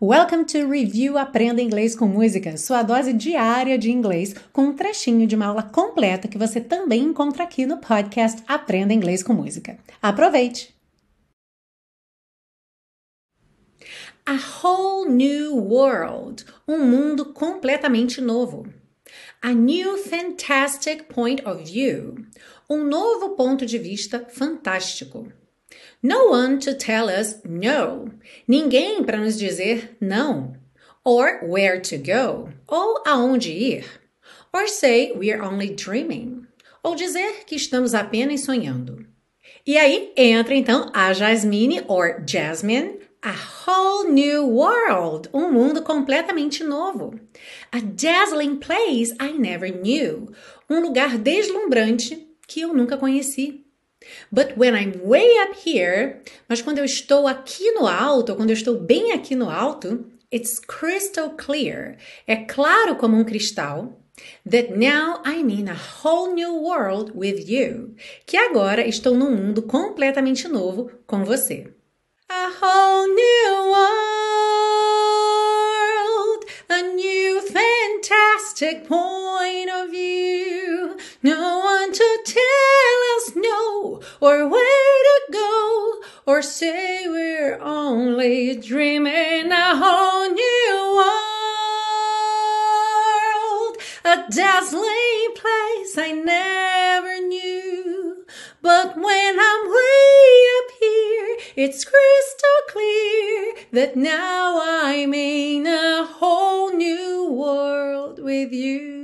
Welcome to Review Aprenda Inglês com Música, sua dose diária de inglês, com um trechinho de uma aula completa que você também encontra aqui no podcast Aprenda Inglês com Música. Aproveite! A whole new world, um mundo completamente novo. A new fantastic point of view, um novo ponto de vista fantástico. No one to tell us no. Ninguém para nos dizer não. Or where to go. Ou aonde ir. Or say we are only dreaming. Ou dizer que estamos apenas sonhando. E aí entra então a Jasmine or Jasmine, a whole new world, um mundo completamente novo. A dazzling place I never knew, um lugar deslumbrante que eu nunca conheci. But when I'm way up here, mas quando eu estou aqui no alto, quando eu estou bem aqui no alto, it's crystal clear. É claro como um cristal. That now I'm in a whole new world with you. Que agora estou num mundo completamente novo com você. A whole new world, a new fantastic point of view. Where to go or say we're only dreaming a whole new world, a dazzling place I never knew. But when I'm way up here, it's crystal clear that now I'm in a whole new world with you.